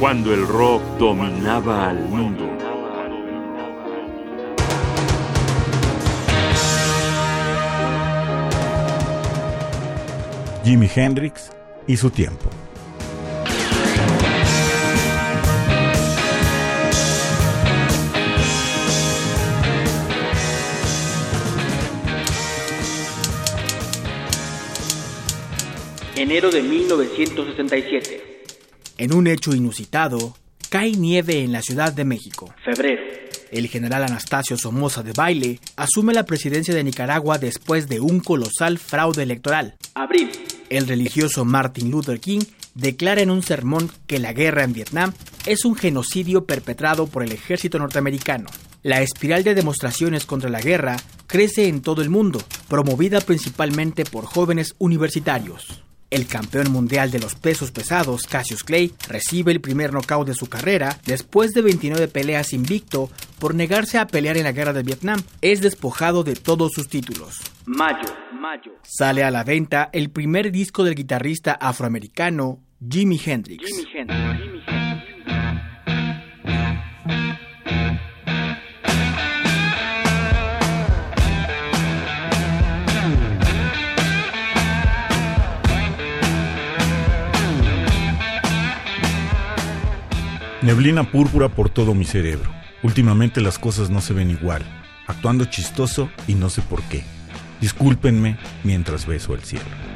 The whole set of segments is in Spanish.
cuando el rock dominaba al mundo. Jimi Hendrix y su tiempo. Enero de 1967. En un hecho inusitado, cae nieve en la Ciudad de México. Febrero. El general Anastasio Somoza de Baile asume la presidencia de Nicaragua después de un colosal fraude electoral. Abril. El religioso Martin Luther King declara en un sermón que la guerra en Vietnam es un genocidio perpetrado por el ejército norteamericano. La espiral de demostraciones contra la guerra crece en todo el mundo, promovida principalmente por jóvenes universitarios. El campeón mundial de los pesos pesados, Cassius Clay, recibe el primer knockout de su carrera después de 29 peleas invicto por negarse a pelear en la guerra de Vietnam. Es despojado de todos sus títulos. Mayo, mayo. Sale a la venta el primer disco del guitarrista afroamericano Jimi Hendrix. Jimi Hendrix. Jimi Hendrix. Neblina púrpura por todo mi cerebro. Últimamente las cosas no se ven igual, actuando chistoso y no sé por qué. Discúlpenme mientras beso el cielo.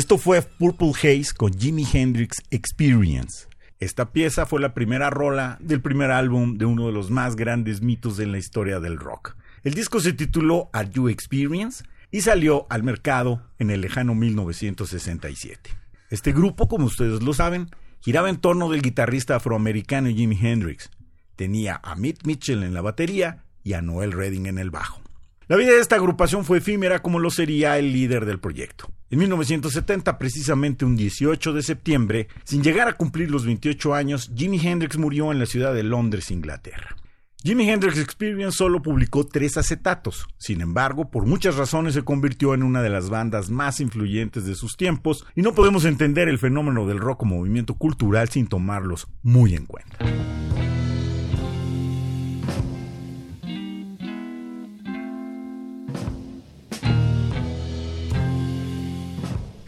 Esto fue Purple Haze con Jimi Hendrix Experience. Esta pieza fue la primera rola del primer álbum de uno de los más grandes mitos en la historia del rock. El disco se tituló Are You Experience y salió al mercado en el lejano 1967. Este grupo, como ustedes lo saben, giraba en torno del guitarrista afroamericano Jimi Hendrix. Tenía a Mitt Mitchell en la batería y a Noel Redding en el bajo. La vida de esta agrupación fue efímera como lo sería el líder del proyecto. En 1970, precisamente un 18 de septiembre, sin llegar a cumplir los 28 años, Jimi Hendrix murió en la ciudad de Londres, Inglaterra. Jimi Hendrix Experience solo publicó tres acetatos, sin embargo, por muchas razones se convirtió en una de las bandas más influyentes de sus tiempos y no podemos entender el fenómeno del rock como movimiento cultural sin tomarlos muy en cuenta.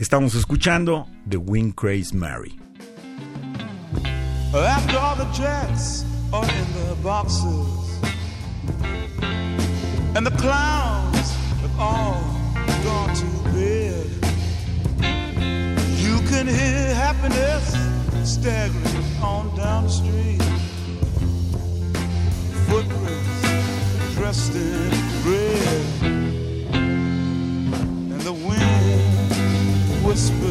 Estamos escuchando The Wing Craze Mary. After all the tracks are in the boxes, and the clowns have all gone to bed. You can hear happiness staggering on down the street. Footprints dressed in. whisper.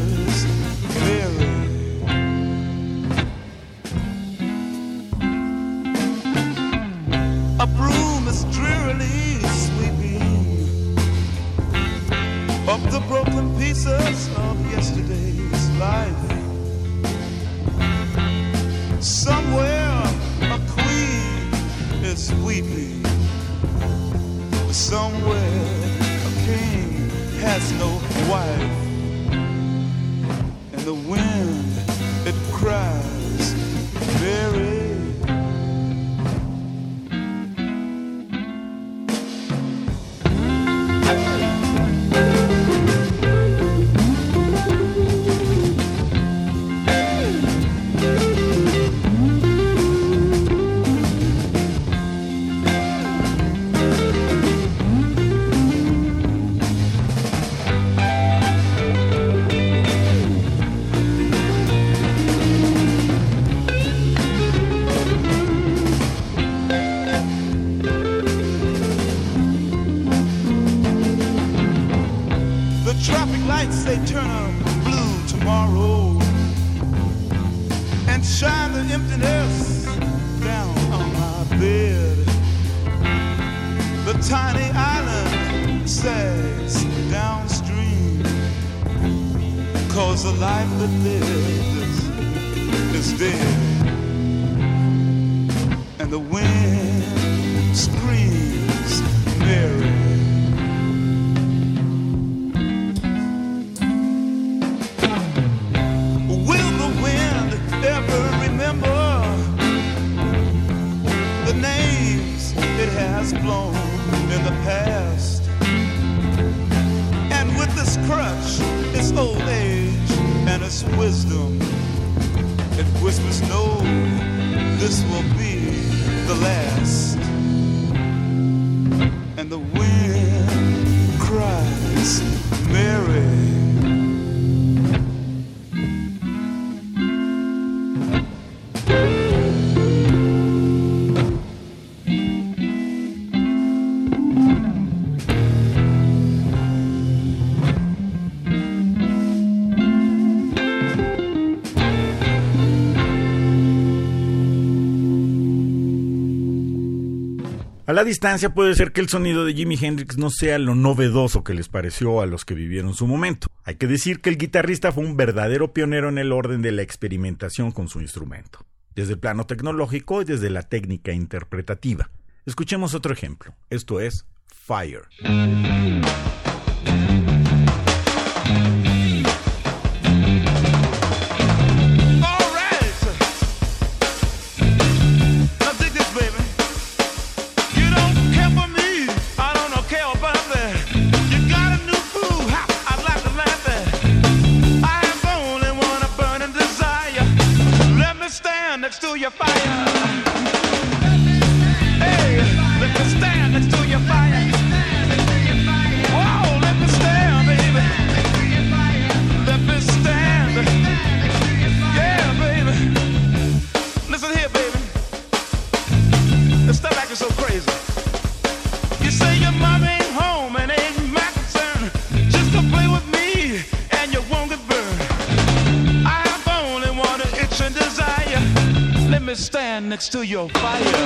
A la distancia puede ser que el sonido de Jimi Hendrix no sea lo novedoso que les pareció a los que vivieron su momento. Hay que decir que el guitarrista fue un verdadero pionero en el orden de la experimentación con su instrumento, desde el plano tecnológico y desde la técnica interpretativa. Escuchemos otro ejemplo. Esto es Fire. works through your fire. to your fire.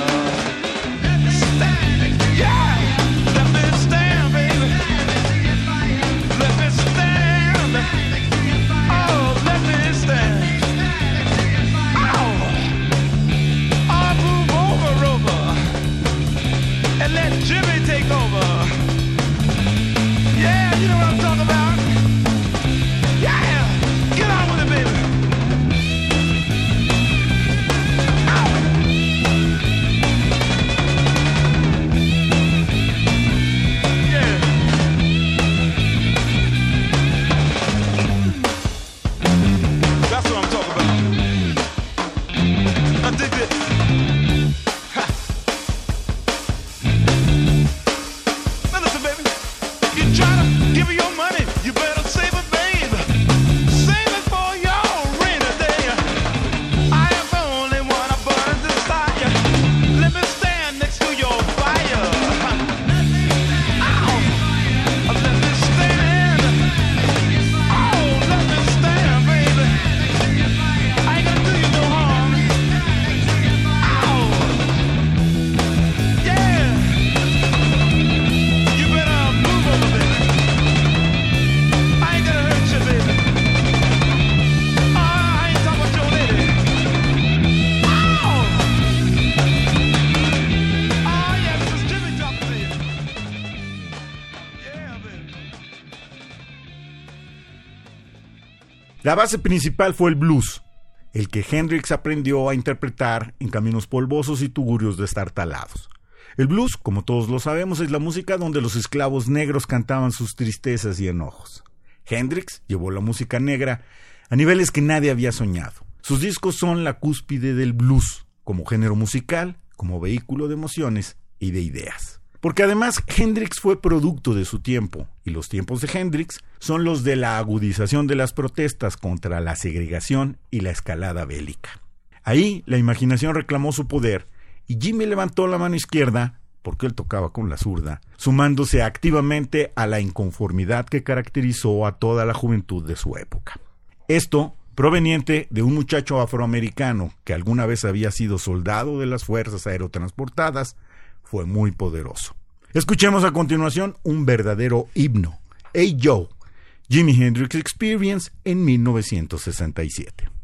La base principal fue el blues, el que Hendrix aprendió a interpretar en caminos polvosos y tugurios destartalados. El blues, como todos lo sabemos, es la música donde los esclavos negros cantaban sus tristezas y enojos. Hendrix llevó la música negra a niveles que nadie había soñado. Sus discos son la cúspide del blues, como género musical, como vehículo de emociones y de ideas. Porque además Hendrix fue producto de su tiempo, y los tiempos de Hendrix son los de la agudización de las protestas contra la segregación y la escalada bélica. Ahí la imaginación reclamó su poder, y Jimmy levantó la mano izquierda, porque él tocaba con la zurda, sumándose activamente a la inconformidad que caracterizó a toda la juventud de su época. Esto proveniente de un muchacho afroamericano que alguna vez había sido soldado de las fuerzas aerotransportadas, fue muy poderoso. Escuchemos a continuación un verdadero himno, Hey Joe, Jimi Hendrix Experience en 1967.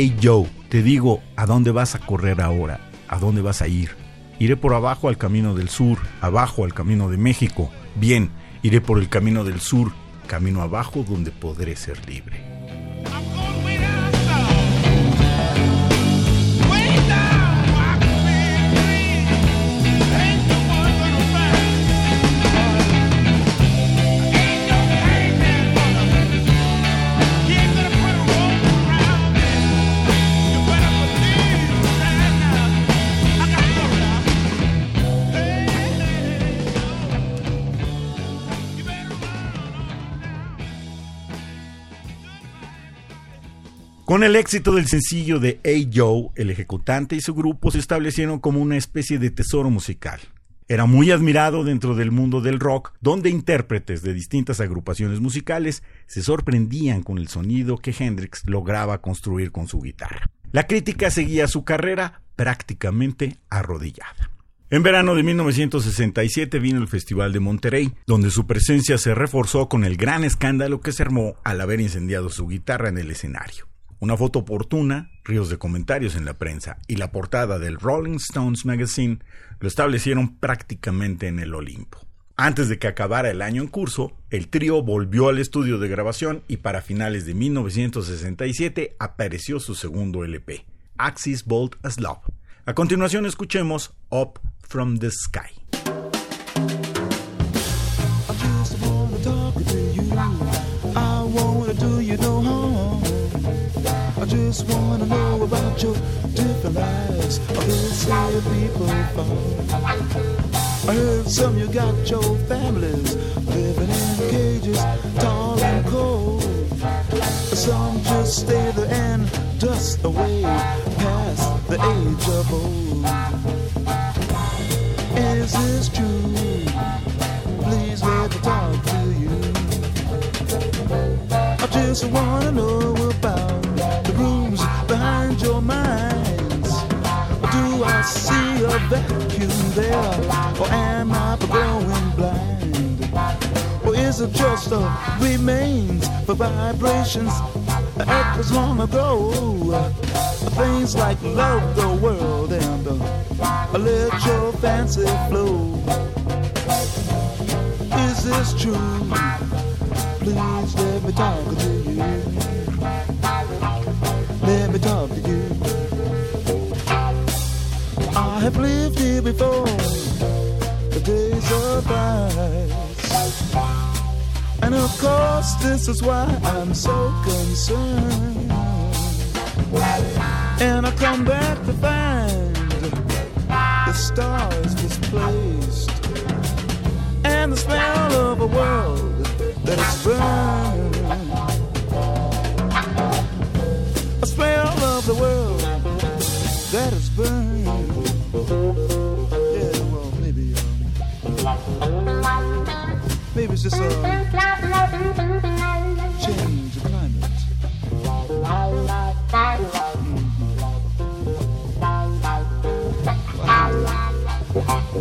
Hey Joe, te digo, ¿a dónde vas a correr ahora? ¿A dónde vas a ir? Iré por abajo al camino del sur, abajo al camino de México. Bien, iré por el camino del sur, camino abajo donde podré ser libre. Con el éxito del sencillo de Hey Joe, el ejecutante y su grupo se establecieron como una especie de tesoro musical. Era muy admirado dentro del mundo del rock, donde intérpretes de distintas agrupaciones musicales se sorprendían con el sonido que Hendrix lograba construir con su guitarra. La crítica seguía su carrera prácticamente arrodillada. En verano de 1967 vino el Festival de Monterrey, donde su presencia se reforzó con el gran escándalo que se armó al haber incendiado su guitarra en el escenario. Una foto oportuna, ríos de comentarios en la prensa y la portada del Rolling Stones Magazine lo establecieron prácticamente en el Olimpo. Antes de que acabara el año en curso, el trío volvió al estudio de grabación y para finales de 1967 apareció su segundo LP, Axis Bolt as Love. A continuación escuchemos Up from the Sky. Just wanna know about your different lives. I heard say people fall. I heard some you got your families living in cages, tall and cold. Some just stay there and dust away past the age of old. Is this true? Please let me talk to you. I just wanna know about your minds. Do I see a vacuum there, or am I going blind? Or is it just a remains for vibrations that echoes long ago? Things like love the world and uh, let your fancy flow. Is this true? Please let me talk to you. Talk to you. I have lived here before. The days of ice. And of course, this is why I'm so concerned. And I come back to find the stars misplaced and the smell of a world that is burned. The world that is burning. Yeah, well, maybe, um, maybe it's just a change of climate.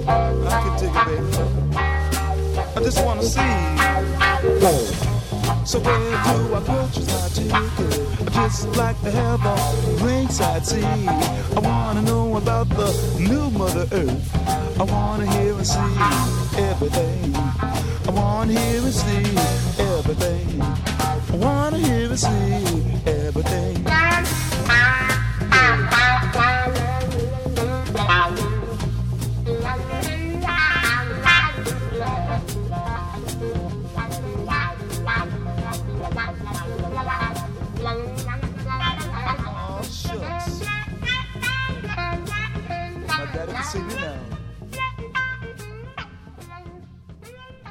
I can take it, baby. I just wanna see. So where do I purchase my ticket? I just like to have a ringside seat. I wanna know about the new Mother Earth. I wanna hear and see everything. I wanna hear and see everything. I wanna hear and see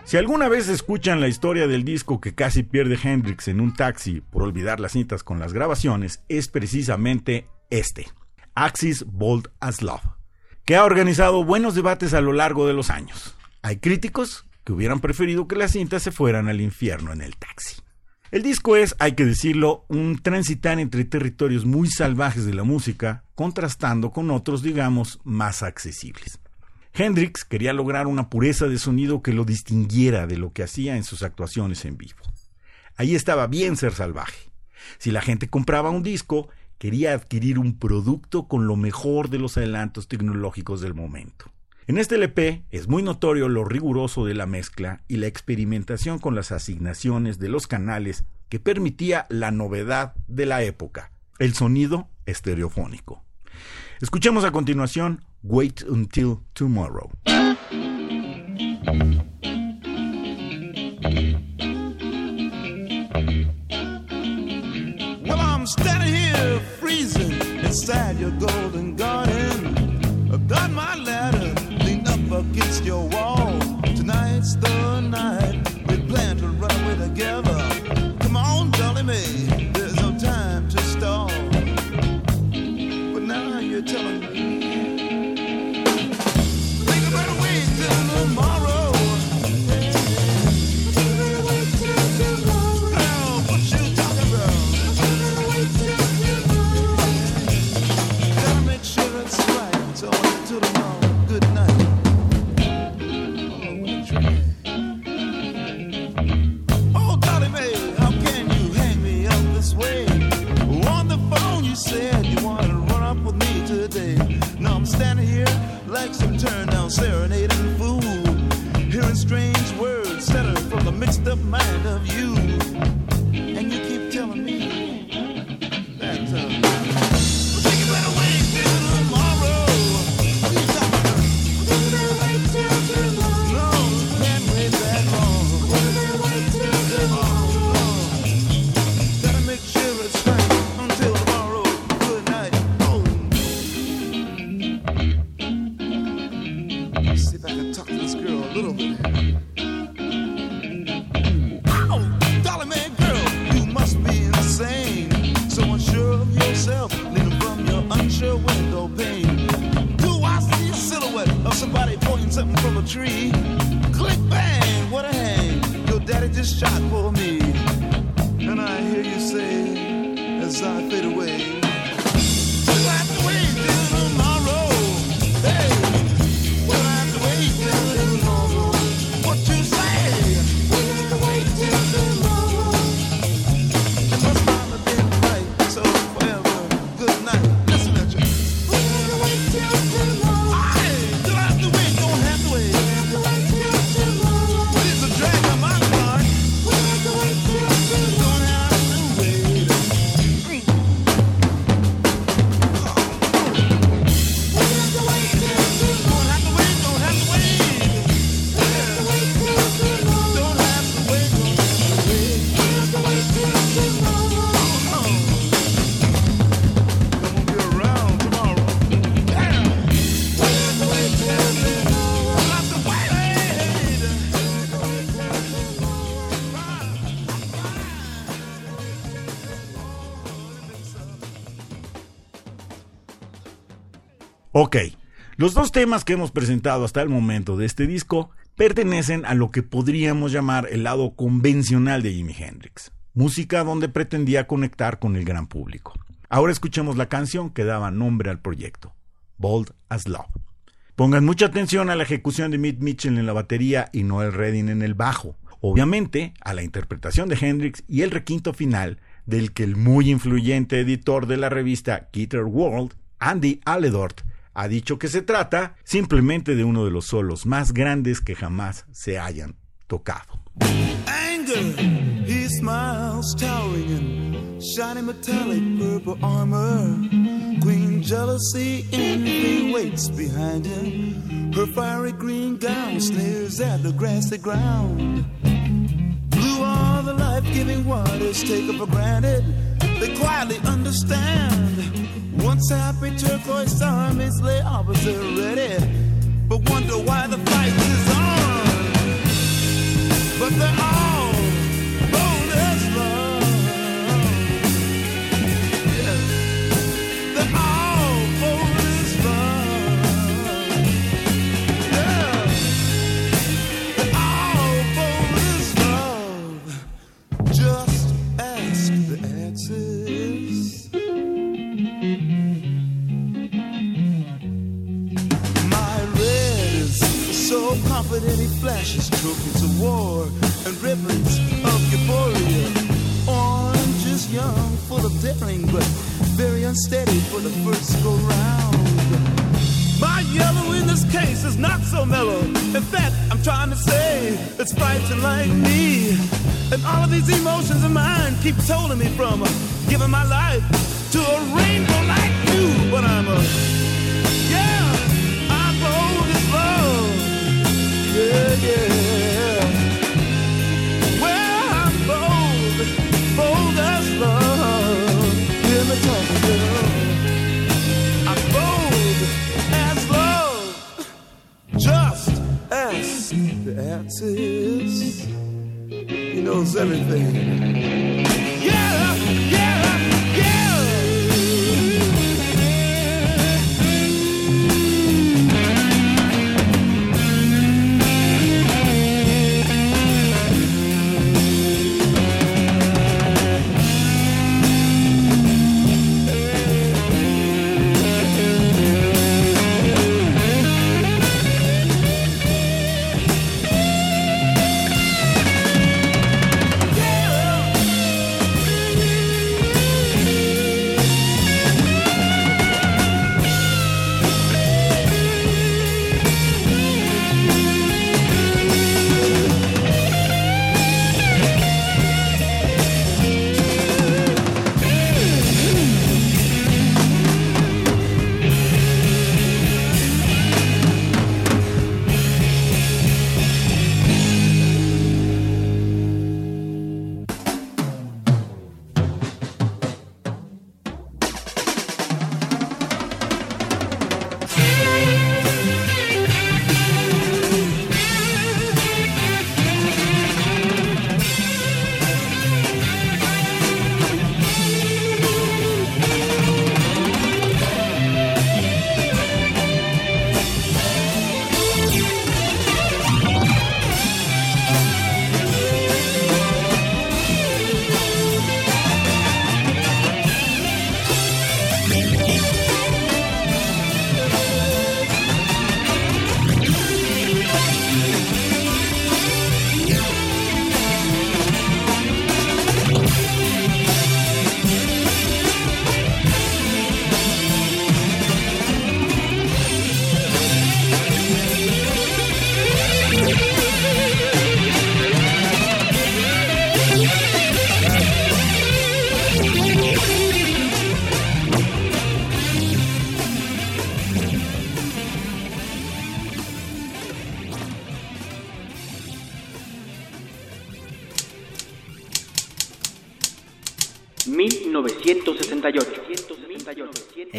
Si alguna vez escuchan la historia del disco que casi pierde Hendrix en un taxi por olvidar las cintas con las grabaciones, es precisamente este, Axis Bolt as Love, que ha organizado buenos debates a lo largo de los años. Hay críticos que hubieran preferido que las cintas se fueran al infierno en el taxi. El disco es, hay que decirlo, un transitar entre territorios muy salvajes de la música, contrastando con otros, digamos, más accesibles. Hendrix quería lograr una pureza de sonido que lo distinguiera de lo que hacía en sus actuaciones en vivo. Ahí estaba bien ser salvaje. Si la gente compraba un disco, quería adquirir un producto con lo mejor de los adelantos tecnológicos del momento. En este LP es muy notorio lo riguroso de la mezcla y la experimentación con las asignaciones de los canales que permitía la novedad de la época, el sonido estereofónico. Escuchemos a continuación Wait Until Tomorrow. Well, I'm standing here freezing inside your golden garden. I've my ladder leaned up against your wall. Tonight's the night we plan to run away together. From a tree? Click bang, what a hang. Your daddy just shot for me. And I hear you say, as I fade away. Ok, los dos temas que hemos presentado hasta el momento de este disco pertenecen a lo que podríamos llamar el lado convencional de Jimi Hendrix, música donde pretendía conectar con el gran público. Ahora escuchemos la canción que daba nombre al proyecto, Bold as Love. Pongan mucha atención a la ejecución de Mitch Mitchell en la batería y Noel Redding en el bajo. Obviamente, a la interpretación de Hendrix y el requinto final del que el muy influyente editor de la revista Guitar World, Andy Aledort, ha dicho que se trata simplemente de uno de los solos más grandes que jamás se hayan tocado. anger. He smiles, towering in shiny metallic purple armor. Queen jealousy envy waits behind him. Her fiery green gown sneers at the grassy ground. Blue are the life-giving waters taken for granted. They quietly understand. Once happy turquoise armies lay opposite ready, but wonder why the fight is on. But they're all very unsteady for the first go round. My yellow in this case is not so mellow. In fact, I'm trying to say it's fighting like me. And all of these emotions of mine keep holding me from giving my life to a rainbow like you. But I'm a yeah, I'm bold as love. Yeah, yeah. Answers. He knows everything. Yeah, yeah.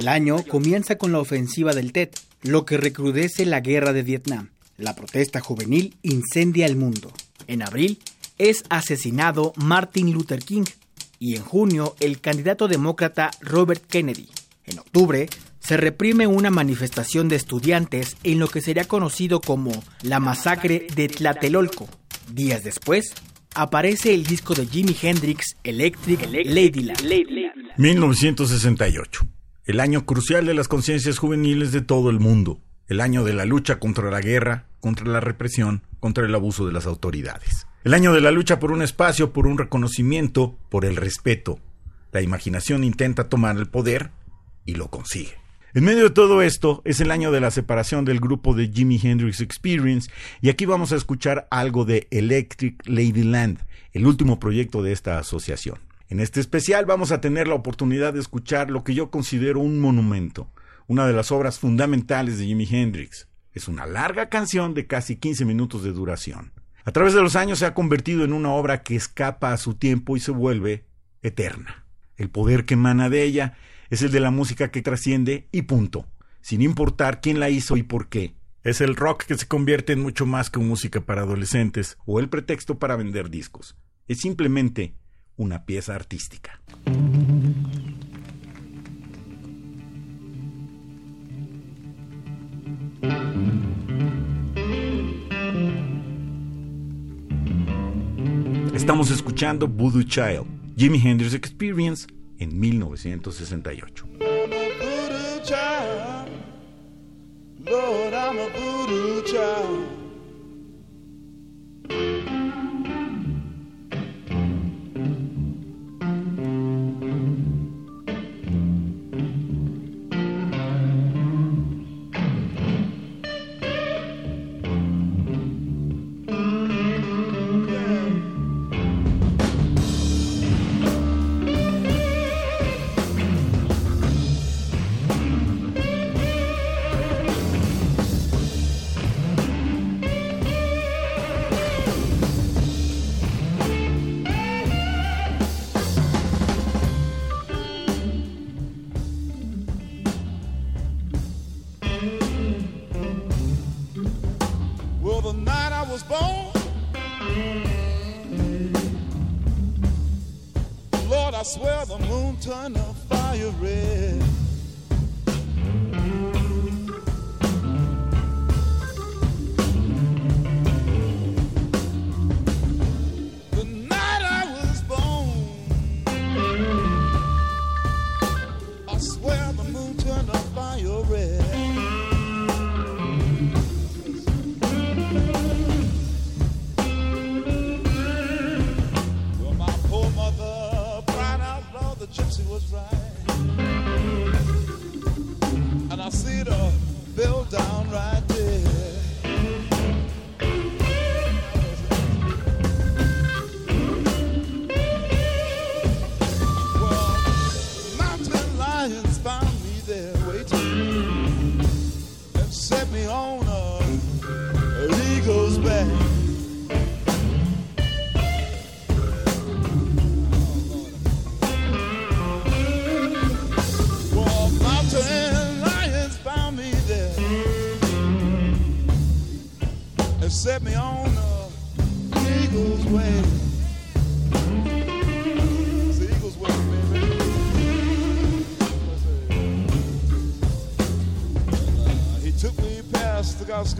El año comienza con la ofensiva del TED, lo que recrudece la guerra de Vietnam. La protesta juvenil incendia el mundo. En abril es asesinado Martin Luther King y en junio el candidato demócrata Robert Kennedy. En octubre se reprime una manifestación de estudiantes en lo que sería conocido como la masacre de Tlatelolco. Días después aparece el disco de Jimi Hendrix Electric Ladyland. 1968. El año crucial de las conciencias juveniles de todo el mundo. El año de la lucha contra la guerra, contra la represión, contra el abuso de las autoridades. El año de la lucha por un espacio, por un reconocimiento, por el respeto. La imaginación intenta tomar el poder y lo consigue. En medio de todo esto es el año de la separación del grupo de Jimi Hendrix Experience y aquí vamos a escuchar algo de Electric Ladyland, el último proyecto de esta asociación. En este especial vamos a tener la oportunidad de escuchar lo que yo considero un monumento, una de las obras fundamentales de Jimi Hendrix. Es una larga canción de casi 15 minutos de duración. A través de los años se ha convertido en una obra que escapa a su tiempo y se vuelve eterna. El poder que emana de ella es el de la música que trasciende y punto, sin importar quién la hizo y por qué. Es el rock que se convierte en mucho más que música para adolescentes o el pretexto para vender discos. Es simplemente una pieza artística. Estamos escuchando Voodoo Child, Jimi Hendrix Experience en 1968. voodoo child. Lord, I'm. The moon turned the fire red.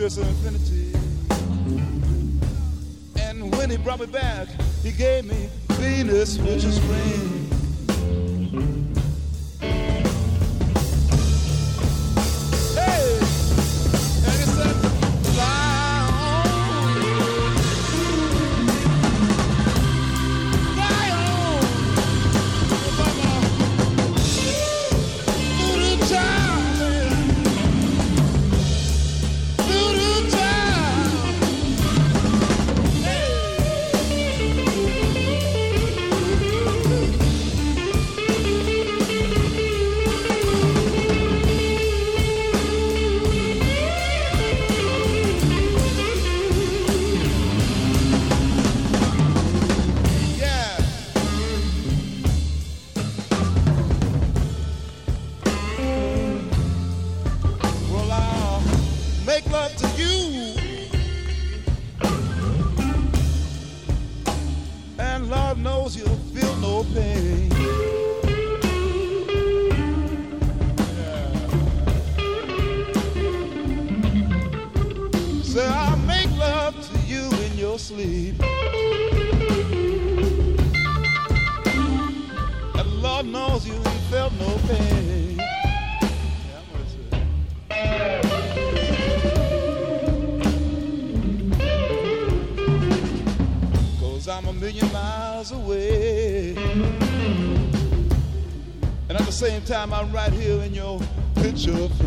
Past the outskirts of infinity. Sleep. And Lord knows you ain't felt no pain. Cause I'm a million miles away. And at the same time, I'm right here in your picture frame.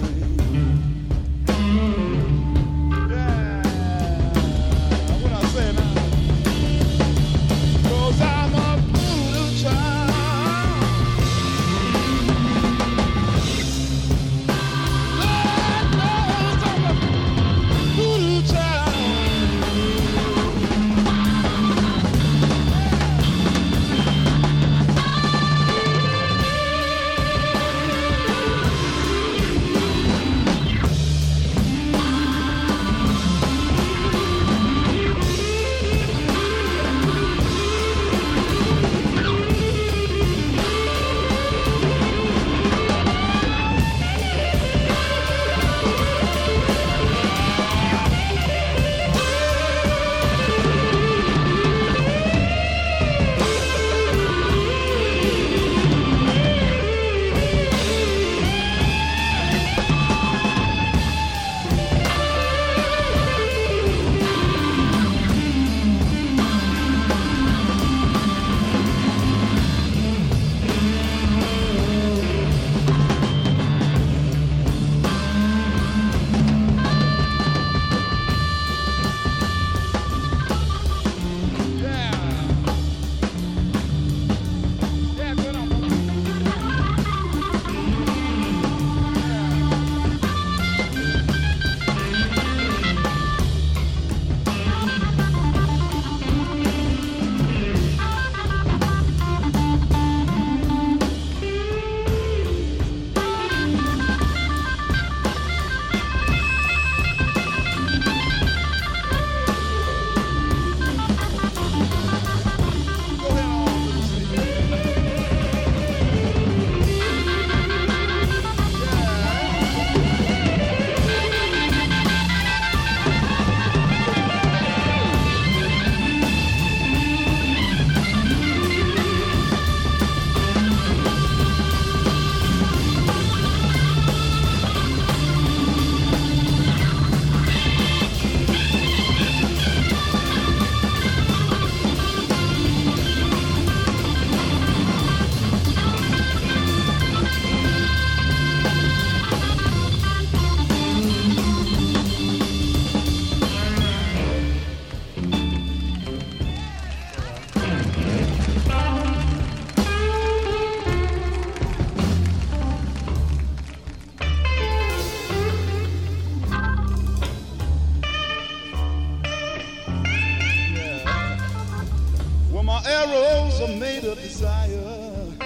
My arrows are made of desire.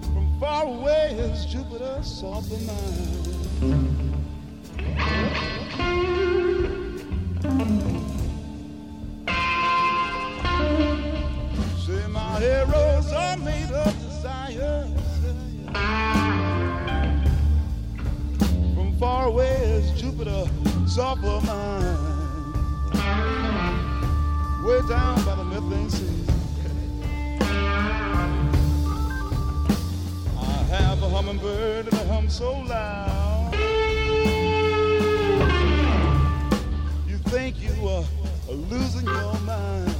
From far away is Jupiter soft of mine. Say my arrows are made of desire. From far away is Jupiter soft of mine way down by the methane sea. I have a hummingbird and a hum so loud. You think you are losing your mind.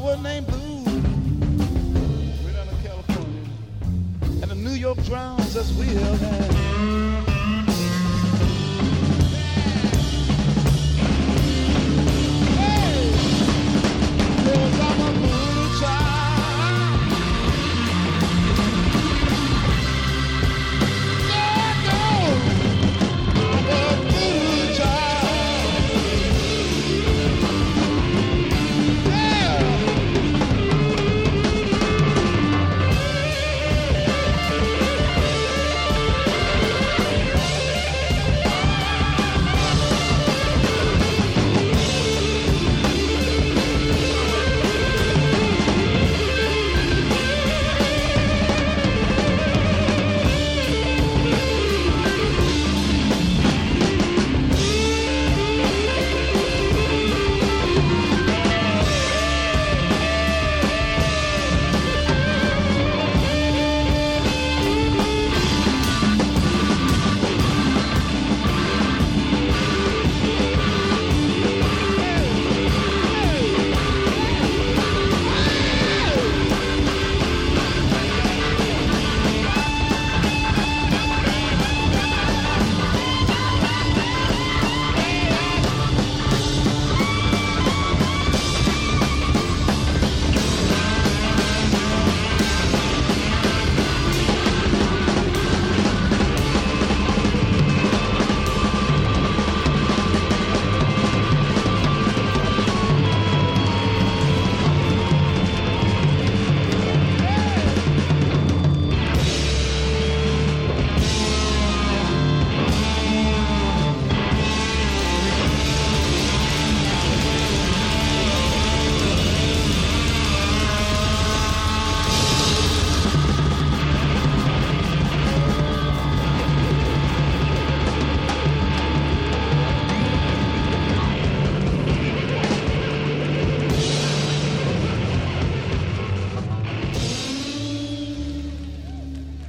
From a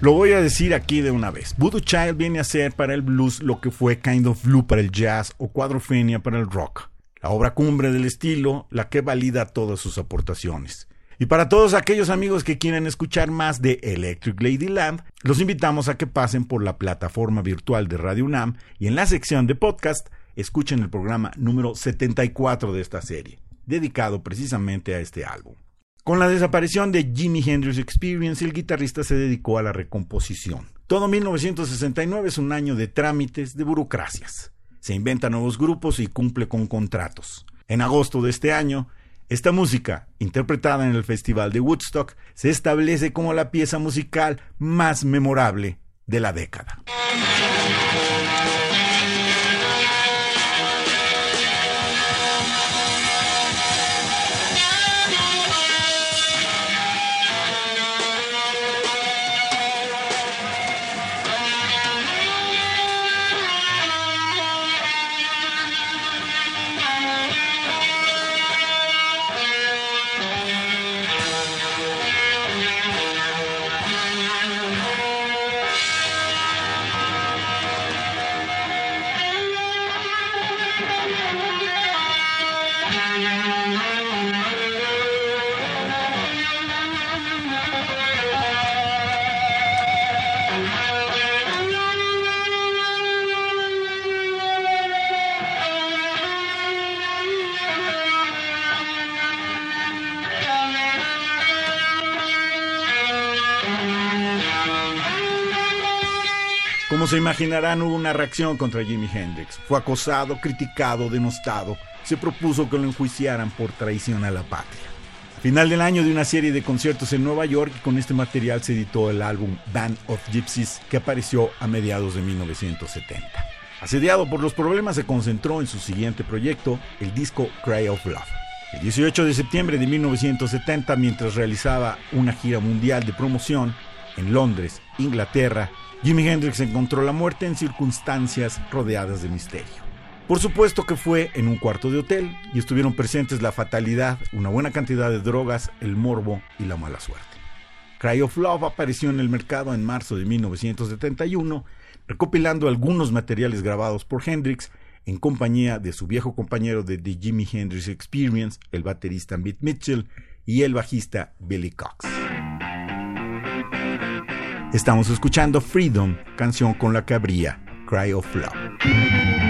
Lo voy a decir aquí de una vez. Voodoo Child viene a ser para el blues lo que fue Kind of Blue para el jazz o Cuadrofenia para el rock. La obra cumbre del estilo, la que valida todas sus aportaciones. Y para todos aquellos amigos que quieran escuchar más de Electric Ladyland, los invitamos a que pasen por la plataforma virtual de Radio UNAM y en la sección de podcast escuchen el programa número 74 de esta serie, dedicado precisamente a este álbum. Con la desaparición de Jimi Hendrix Experience, el guitarrista se dedicó a la recomposición. Todo 1969 es un año de trámites, de burocracias. Se inventa nuevos grupos y cumple con contratos. En agosto de este año, esta música, interpretada en el Festival de Woodstock, se establece como la pieza musical más memorable de la década. Como se imaginarán, hubo una reacción contra Jimi Hendrix. Fue acosado, criticado, denostado. Se propuso que lo enjuiciaran por traición a la patria. Final del año de una serie de conciertos en Nueva York con este material se editó el álbum Band of Gypsies que apareció a mediados de 1970. Asediado por los problemas se concentró en su siguiente proyecto, el disco Cry of Love. El 18 de septiembre de 1970, mientras realizaba una gira mundial de promoción en Londres, Inglaterra, Jimi Hendrix encontró la muerte en circunstancias rodeadas de misterio. Por supuesto que fue en un cuarto de hotel y estuvieron presentes la fatalidad, una buena cantidad de drogas, el morbo y la mala suerte. Cry of Love apareció en el mercado en marzo de 1971, recopilando algunos materiales grabados por Hendrix en compañía de su viejo compañero de The Jimi Hendrix Experience, el baterista Mitt Mitchell y el bajista Billy Cox. Estamos escuchando Freedom, canción con la que abría Cry of Love.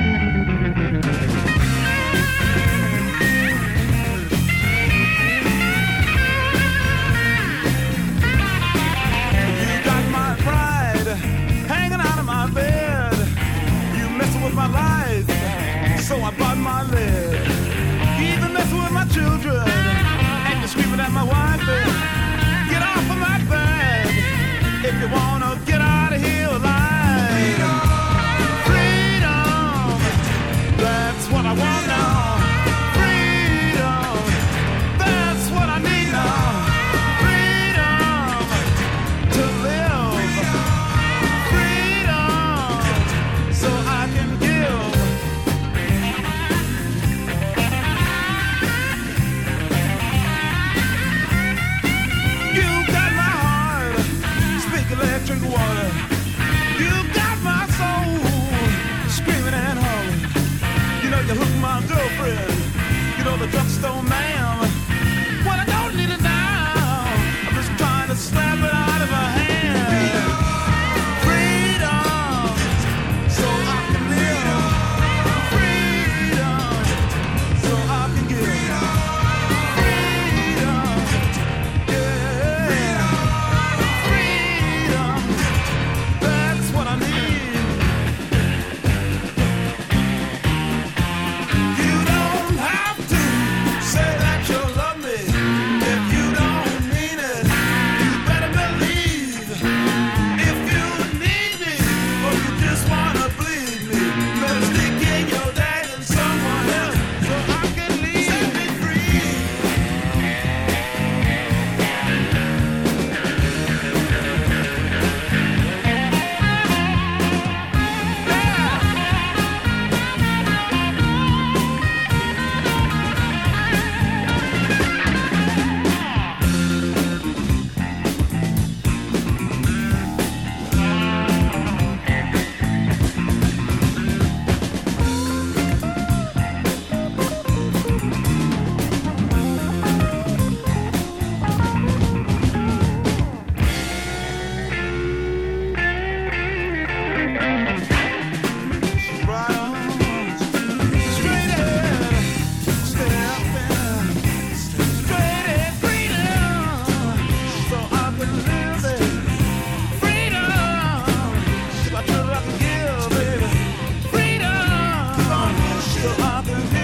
The drugstore man. your other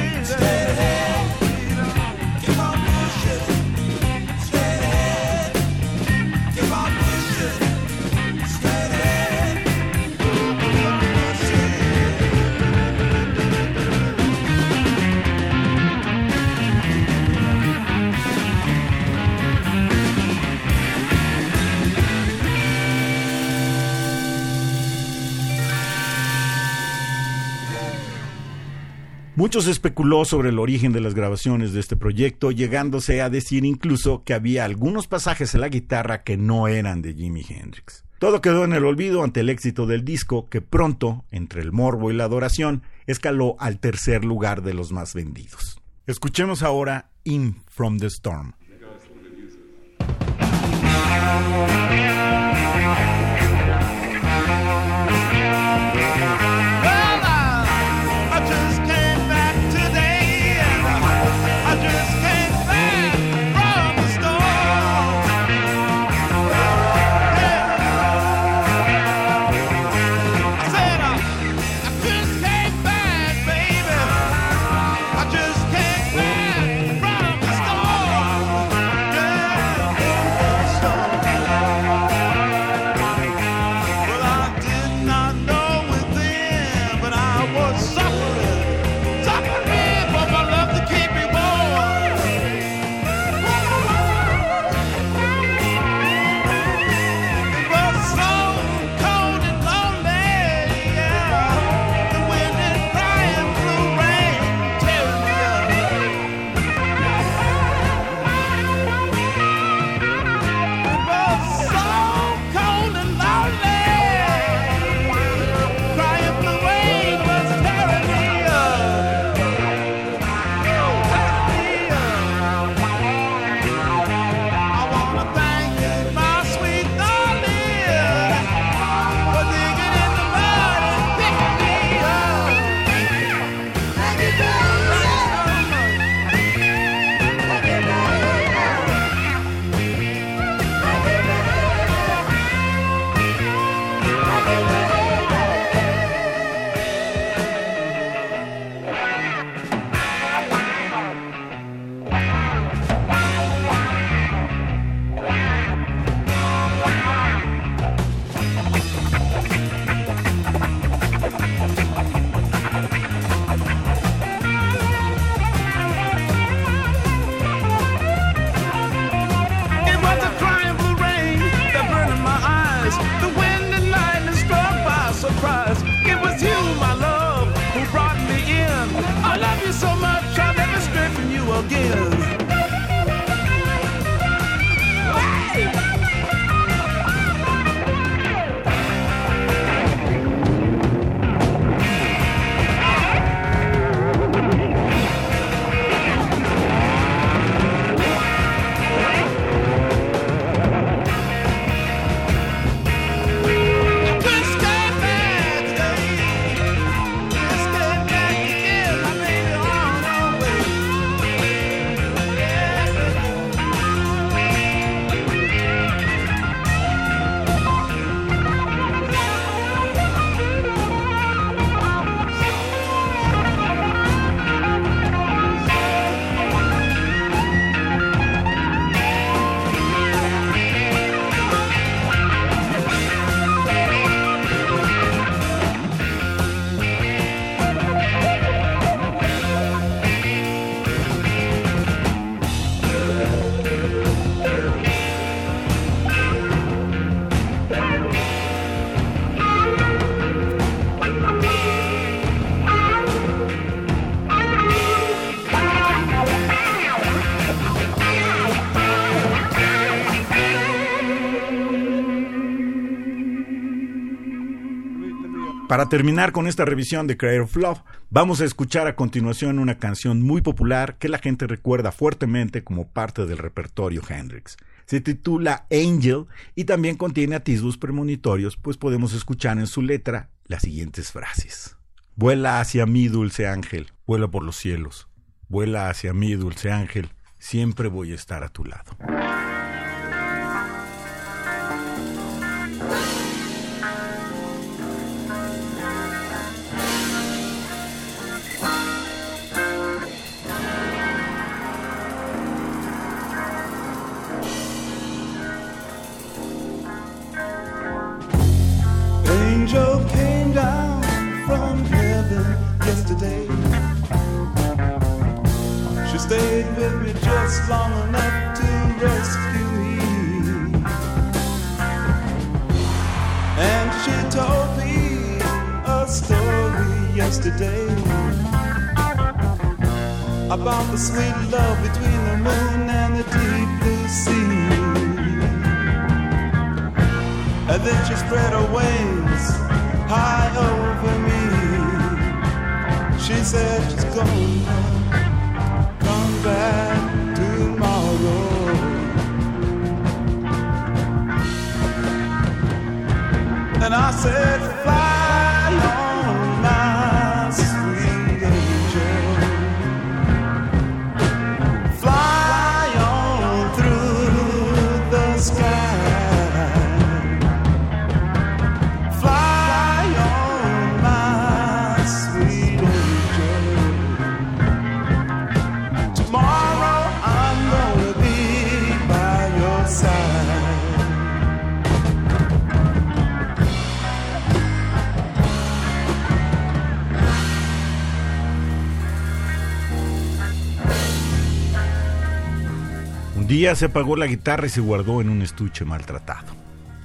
Mucho se especuló sobre el origen de las grabaciones de este proyecto, llegándose a decir incluso que había algunos pasajes en la guitarra que no eran de Jimi Hendrix. Todo quedó en el olvido ante el éxito del disco, que pronto, entre el morbo y la adoración, escaló al tercer lugar de los más vendidos. Escuchemos ahora In From the Storm. Para terminar con esta revisión de Cry of Love, vamos a escuchar a continuación una canción muy popular que la gente recuerda fuertemente como parte del repertorio Hendrix. Se titula Angel y también contiene atisbos premonitorios, pues podemos escuchar en su letra las siguientes frases. Vuela hacia mí, dulce ángel, vuela por los cielos. Vuela hacia mí, dulce ángel, siempre voy a estar a tu lado. Long enough to rescue me. And she told me a story yesterday about the sweet love between the moon and the deep blue sea. And then she spread her wings high over me. She said she's gonna come back And I said, fly Día se apagó la guitarra y se guardó en un estuche maltratado.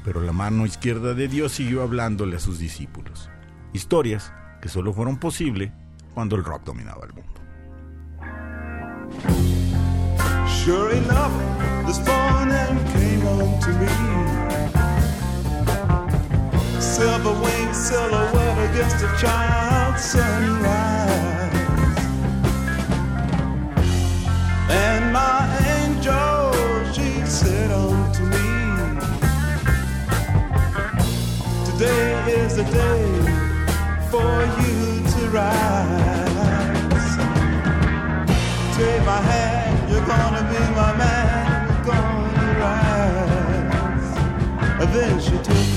Pero la mano izquierda de Dios siguió hablándole a sus discípulos. Historias que solo fueron posible cuando el rock dominaba el mundo. Sure enough, this morning came on to me. Silver winged silhouette against a child's sunrise. And my angel, Today is the day for you to rise. Take my hand, you're gonna be my man, you're gonna rise. And then she took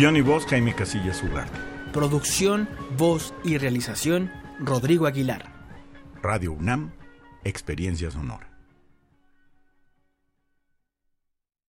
Guión y voz, Jaime Casillas Ugarte. Producción, voz y realización, Rodrigo Aguilar. Radio UNAM, Experiencia Sonora.